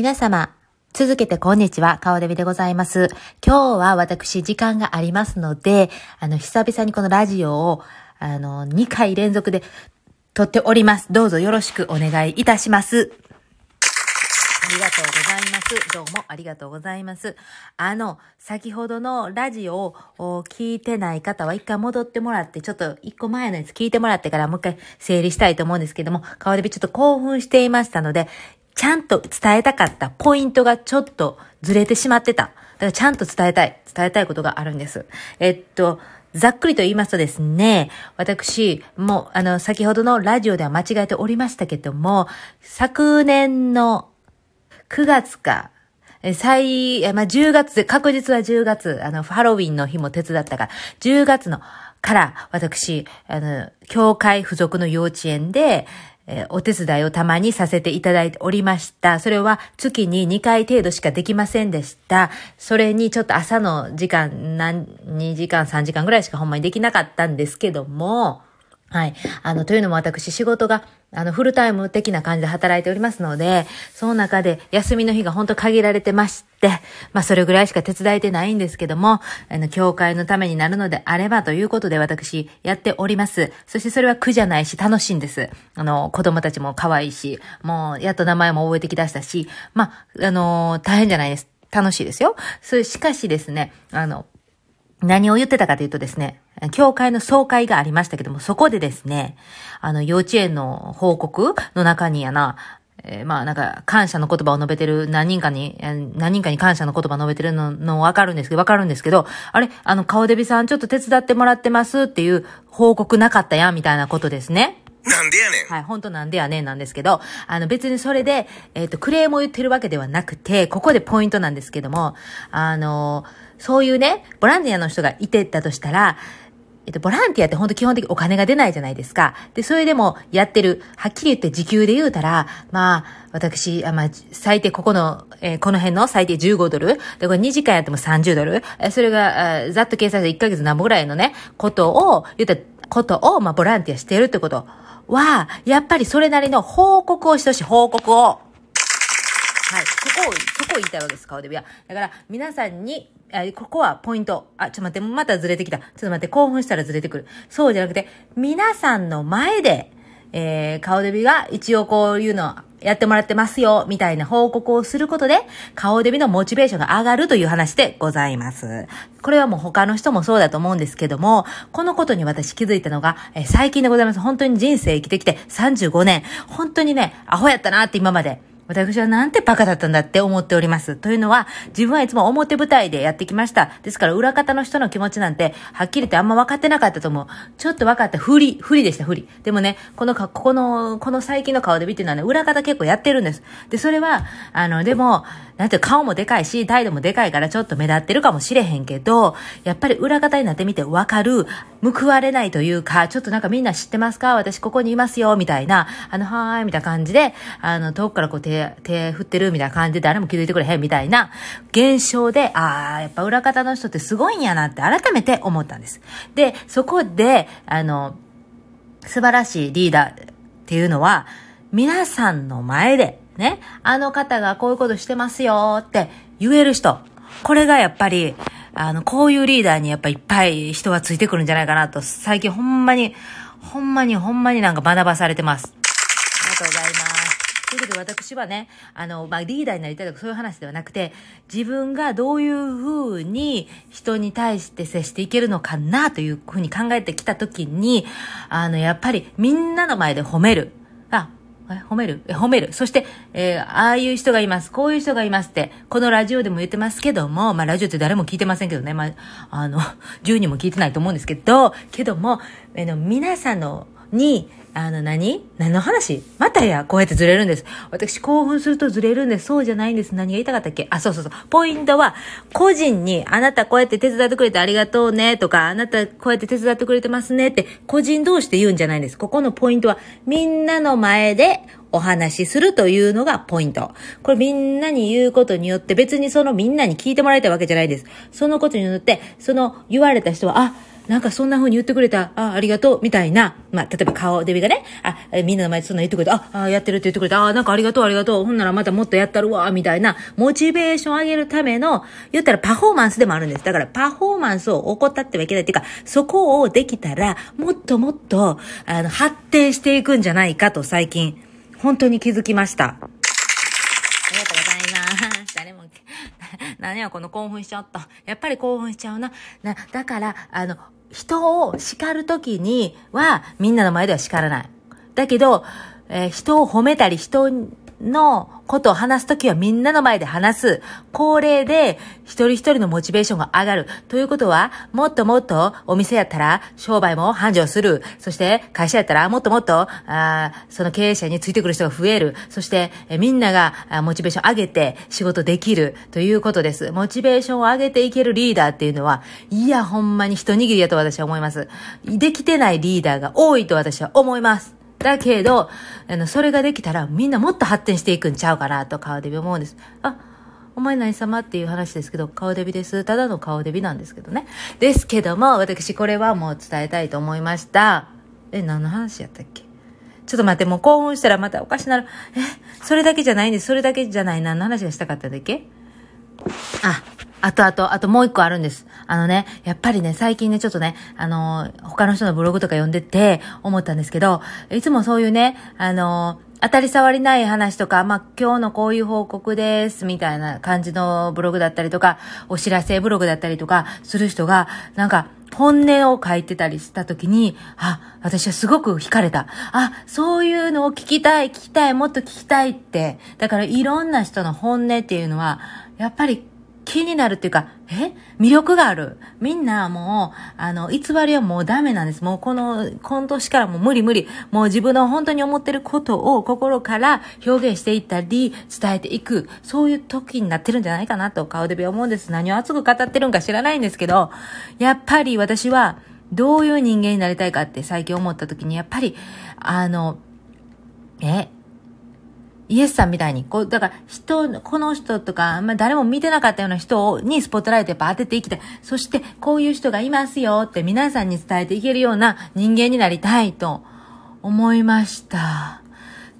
皆様、続けてこんにちは、顔デビでございます。今日は私時間がありますので、あの、久々にこのラジオを、あの、2回連続で撮っております。どうぞよろしくお願いいたします。ありがとうございます。どうもありがとうございます。あの、先ほどのラジオを聞いてない方は一回戻ってもらって、ちょっと一個前のやつ聞いてもらってからもう一回整理したいと思うんですけども、顔デビちょっと興奮していましたので、ちゃんと伝えたかったポイントがちょっとずれてしまってた。だからちゃんと伝えたい、伝えたいことがあるんです。えっと、ざっくりと言いますとですね、私、もう、あの、先ほどのラジオでは間違えておりましたけども、昨年の9月か、最、まあ、10月で、確実は10月、あの、ハロウィンの日も手伝ったから、10月の、から、私、あの、教会付属の幼稚園で、えー、お手伝いをたまにさせていただいておりました。それは月に2回程度しかできませんでした。それにちょっと朝の時間、何、2時間、3時間ぐらいしかほんまにできなかったんですけども、はい。あの、というのも私仕事が、あの、フルタイム的な感じで働いておりますので、その中で休みの日が本当限られてまして、まあ、それぐらいしか手伝えてないんですけども、あの、教会のためになるのであればということで私やっております。そしてそれは苦じゃないし楽しいんです。あの、子供たちも可愛いし、もう、やっと名前も覚えてきだしたし、まあ、あの、大変じゃないです。楽しいですよ。それ、しかしですね、あの、何を言ってたかというとですね、教会の総会がありましたけども、そこでですね、あの、幼稚園の報告の中にやな、えー、まあなんか、感謝の言葉を述べてる何人かに、何人かに感謝の言葉を述べてるの、のわかるんですけど、わかるんですけど、あれ、あの、顔デビさんちょっと手伝ってもらってますっていう報告なかったやん、みたいなことですね。なんでやねん。はい、本当なんでやねんなんですけど、あの別にそれで、えっ、ー、と、クレームを言ってるわけではなくて、ここでポイントなんですけども、あの、そういうね、ボランティアの人がいてたとしたら、えっと、ボランティアって本当基本的にお金が出ないじゃないですか。で、それでもやってる、はっきり言って時給で言うたら、まあ、私、あまあ、最低ここの、えー、この辺の最低15ドル。で、これ2時間やっても30ドル。えそれが、ざっと計算して1ヶ月何本ぐらいのね、ことを、言ったことを、まあ、ボランティアしてるってことは、やっぱりそれなりの報告をしてほしい、報告を。そこを、そこを言いたいわけです、顔でビは。だから、皆さんに、あ、ここはポイント。あ、ちょっと待って、またずれてきた。ちょっと待って、興奮したらずれてくる。そうじゃなくて、皆さんの前で、えー、顔デビが一応こういうのやってもらってますよ、みたいな報告をすることで、顔デビのモチベーションが上がるという話でございます。これはもう他の人もそうだと思うんですけども、このことに私気づいたのが、えー、最近でございます。本当に人生生きてきて35年、本当にね、アホやったなって今まで。私はなんてバカだったんだって思っております。というのは、自分はいつも表舞台でやってきました。ですから、裏方の人の気持ちなんて、はっきり言ってあんま分かってなかったと思う。ちょっと分かった。不利、不利でした、不利。でもね、このか、ここの、この最近の顔で見てるのはね、裏方結構やってるんです。で、それは、あの、でも、なんて顔もでかいし、態度もでかいからちょっと目立ってるかもしれへんけど、やっぱり裏方になってみて分かる、報われないというか、ちょっとなんかみんな知ってますか？私ここにいますよ、みたいな、あの、はーい、みたいな感じで、あの、遠くからこう手手、振ってるみたいな感じで誰も気づいてくれへんみたいな現象で、ああ、やっぱ裏方の人ってすごいんやなって改めて思ったんです。で、そこで、あの、素晴らしいリーダーっていうのは、皆さんの前で、ね、あの方がこういうことしてますよって言える人。これがやっぱり、あの、こういうリーダーにやっぱいっぱい人はついてくるんじゃないかなと、最近ほんまに、ほんまにほんまになんか学ばされてます。ありがとうございます。ということで私はね、あの、まあ、リーダーになりたいとかそういう話ではなくて、自分がどういうふうに人に対して接していけるのかなというふうに考えてきたときに、あの、やっぱりみんなの前で褒める。褒める？褒める？そして、えー、ああいう人がいます。こういう人がいますって、このラジオでも言ってますけども、まあラジオって誰も聞いてませんけどね、まあ、あの、10人も聞いてないと思うんですけど、けども、え、の皆さんの、に、あの何、何の話？またや、こうやってずれるんです。私興奮するとずれるんです。そうじゃないんです。何が言いたかったっけ？あ、そうそうそう。ポイントは、個人に、あなたこうやって手伝ってくれてありがとうね、とか、あなたこうやって手伝ってくれてますねって、個人同士で言うんじゃないんです。ここのポイントは、みんなの前でお話しするというのがポイント。これみんなに言うことによって別にそのみんなに聞いてもらいたいわけじゃないです。そのことによって、その言われた人は、あ、なんかそんな風に言ってくれた、あ、ありがとう、みたいな、まあ、例えば顔デビがね、あ、みんなの前でそんな言ってくれた、あ、あやってるって言ってくれた、あ、なんかありがとう、ありがとう、ほんならまたもっとやったるわ、みたいな、モチベーション上げるための、言ったらパフォーマンスでもあるんです。だからパフォーマンスを怠ってはいけないっていうか、そこをできたら、もっともっと、あの、発展していくんじゃないかと最近、本当に気づきました。ありがとうございます。誰も、何やこの興奮しちゃった。やっぱり興奮しちゃうな。な、だから、あの、人を叱るときには、みんなの前では叱らない。だけど、えー、人を褒めたり、人のことを話すときはみんなの前で話す。恒例で一人一人のモチベーションが上がる。ということは、もっともっとお店やったら商売も繁盛する。そして会社やったらもっともっと、あその経営者についてくる人が増える。そしてえみんながモチベーション上げて仕事できるということです。モチベーションを上げていけるリーダーっていうのは、いや、ほんまに一握りやと私は思います。できてないリーダーが多いと私は思います。だけど、あの、それができたらみんなもっと発展していくんちゃうかなと顔デビ思うんです。あ、お前何様っていう話ですけど、顔デビです。ただの顔デビなんですけどね。ですけども、私これはもう伝えたいと思いました。え、何の話やったっけ？ちょっと待って、もう興奮したらまたおかしなる。え、それだけじゃないんです。それだけじゃない。何の話がしたかっただけ？あ、あとあと、あともう一個あるんです。あのね、やっぱりね、最近ね、ちょっとね、あの、他の人のブログとか読んでて思ったんですけど、いつもそういうね、あの、当たり障りない話とか、まあ、今日のこういう報告です、みたいな感じのブログだったりとか、お知らせブログだったりとか、する人が、なんか、本音を書いてたりした時に、あ、私はすごく惹かれた。あ、そういうのを聞きたい、聞きたい、もっと聞きたいって。だからいろんな人の本音っていうのは、やっぱり気になるっていうか、え？魅力がある。みんなもう、あの、偽りはもうダメなんです。もうこの、今年からもう無理無理。もう自分の本当に思ってることを心から表現していったり、伝えていく。そういう時になってるんじゃないかなと顔で思うんです。何を熱く語ってるんか知らないんですけど、やっぱり私は、どういう人間になりたいかって最近思った時に、やっぱり、あの、え、イエスさんみたいに、こう、だから人、この人とか、ま、誰も見てなかったような人にスポットライトやっぱ当てていきたい。そして、こういう人がいますよって皆さんに伝えていけるような人間になりたいと思いました。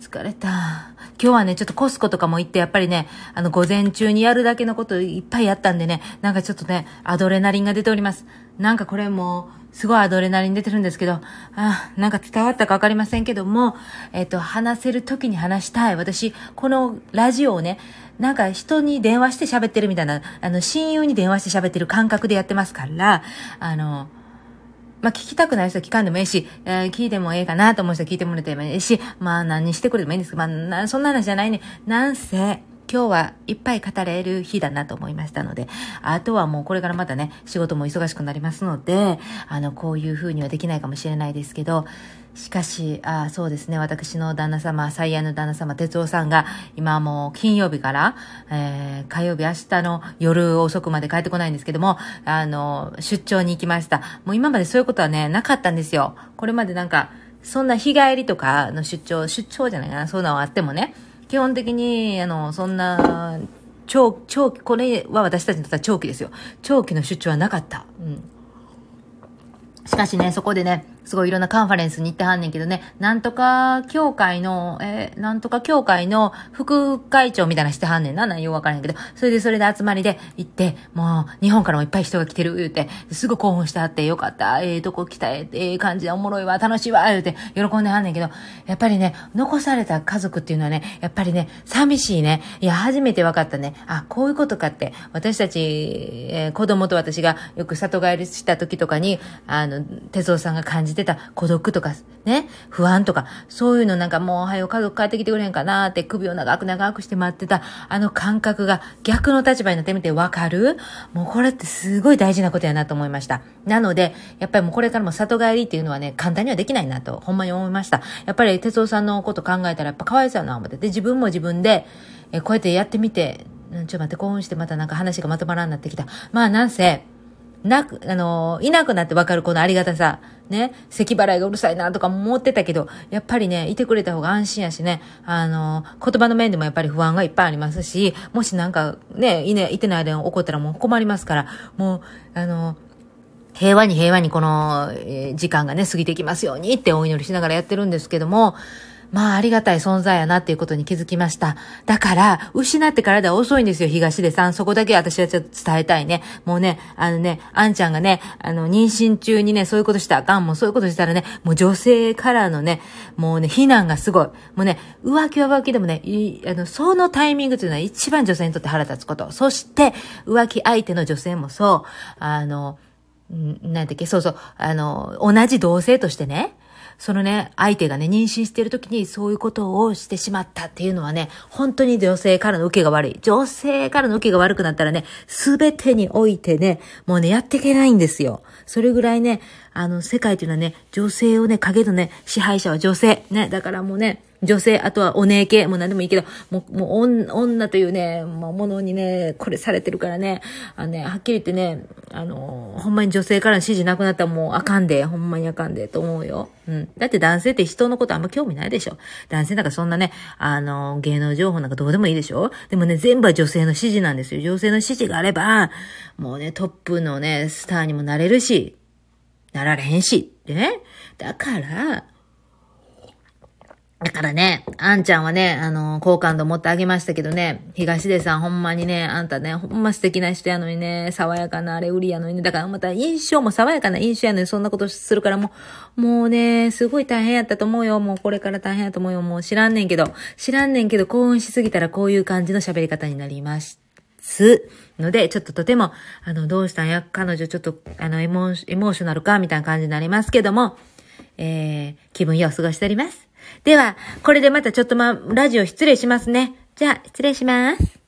疲れた。今日はね、ちょっとコスコとかも行って、やっぱりね、あの、午前中にやるだけのこといっぱいやったんでね、なんかちょっとね、アドレナリンが出ております。なんかこれも、すごいアドレナリン出てるんですけど、あなんか伝わったかわかりませんけども、えっ、と、話せる時に話したい。私、このラジオをね、なんか人に電話して喋ってるみたいな、あの、親友に電話して喋ってる感覚でやってますから、あの、まあ、聞きたくない人は聞かんでもええし、えー、聞いてもええかなと思う人は聞いてもらってもええし、まあ、何してくれてもいいんですけど、まあ、そんな話じゃないね。なんせ、今日はいっぱい語れる日だなと思いましたので、あとはもうこれからまたね、仕事も忙しくなりますので、あの、こういう風にはできないかもしれないですけど、しかし、あそうですね、私の旦那様、最愛の旦那様、哲夫さんが、今もう金曜日から、えー、火曜日、明日の夜遅くまで帰ってこないんですけども、あの、出張に行きました。もう今までそういうことはね、なかったんですよ。これまでなんか、そんな日帰りとかの出張、出張じゃないかな、そういうのはあってもね、基本的に、あの、そんな、長、長期、これは私たちにとっては長期ですよ。長期の出張はなかった。うん。しかしね、そこでね、すごいいろんなカンファレンスに行ってはんねんけどね、なんとか協会の、えー、なんとか協会の副会長みたいなしてはんねんな、内容わからんけど、それでそれで集まりで行って、もう日本からもいっぱい人が来てる言うて、すぐ興奮してはってよかった、ええー、とこ来たええー、感じでおもろいわ、楽しいわ、言うて喜んではんねんけど、やっぱりね、残された家族っていうのはね、やっぱりね、寂しいね。いや、初めて分かったね。あ、こういうことかって、私たち、えー、子供と私がよく里帰りした時とかに、あの、哲夫さんが感じてた孤独とか、ね、不安とか、そういうのなんかもう、はよ家族帰ってきてくれへんかなって首を長く長くして待ってた、あの感覚が逆の立場になってみてわかる？もうこれってすごい大事なことやなと思いました。なので、やっぱりもうこれからも里帰りっていうのはね、簡単にはできないなと、ほんまに思いました。やっぱり哲夫さんのこと考えたらやっぱかわいそうやな思って。で、自分も自分で、えこうやってやってみて、ちょっと待って、興奮してまたなんか話がまとまらんなってきた。まあなんせ、なく、あの、いなくなってわかるこのありがたさ。ね、咳払いがうるさいなとか思ってたけど、やっぱりね、いてくれた方が安心やしね、あの、言葉の面でもやっぱり不安がいっぱいありますし、もしなんかね、いね、いてない間に起こったらもう困りますから、もう、あの、平和に平和にこの、え、時間がね、過ぎていきますようにってお祈りしながらやってるんですけども、まあ、ありがたい存在やなっていうことに気づきました。だから、失ってからでは遅いんですよ、東出さん。そこだけ私はちょっと伝えたいね。もうね、あのね、あんちゃんがね、あの、妊娠中にね、そういうことしたらあかん。もうそういうことしたらね、もう女性からのね、もうね、非難がすごい。もうね、浮気は浮気でもね、いあの、そのタイミングというのは一番女性にとって腹立つこと。そして、浮気相手の女性もそう、あの、なんだっけ、そうそう、あの、同じ同性としてね、そのね、相手がね、妊娠してる時にそういうことをしてしまったっていうのはね、本当に女性からの受けが悪い。女性からの受けが悪くなったらね、すべてにおいてね、もうね、やっていけないんですよ。それぐらいね、あの、世界というのはね、女性をね、影のね、支配者は女性。ね、だからもうね、女性、あとはお姉系、もう何でもいいけど、もう、もう女というね、ものにね、これされてるからね、あのね、はっきり言ってね、あの、ほんまに女性からの指示なくなったらもうあかんで、ほんまにあかんで、と思うよ。うん。だって男性って人のことあんま興味ないでしょ。男性なんかそんなね、あの、芸能情報なんかどうでもいいでしょでもね、全部は女性の指示なんですよ。女性の指示があれば、もうね、トップのね、スターにもなれるし、なられへんし、でね。だから、だからね、あんちゃんはね、あの、好感度持ってあげましたけどね、東出さんほんまにね、あんたね、ほんま素敵な人やのにね、爽やかなあれ売りやのにね、だからまた印象も爽やかな印象やのにそんなことするからもう、もうね、すごい大変やったと思うよ。もうこれから大変やと思うよ。もう知らんねんけど、知らんねんけど興奮しすぎたらこういう感じの喋り方になりました。すので、ちょっととても、あの、どうしたんや、彼女ちょっと、あの、エモーショナルかみたいな感じになりますけども、えー、気分よう過ごしております。では、これでまたちょっとま、ラジオ失礼しますね。じゃあ、失礼します。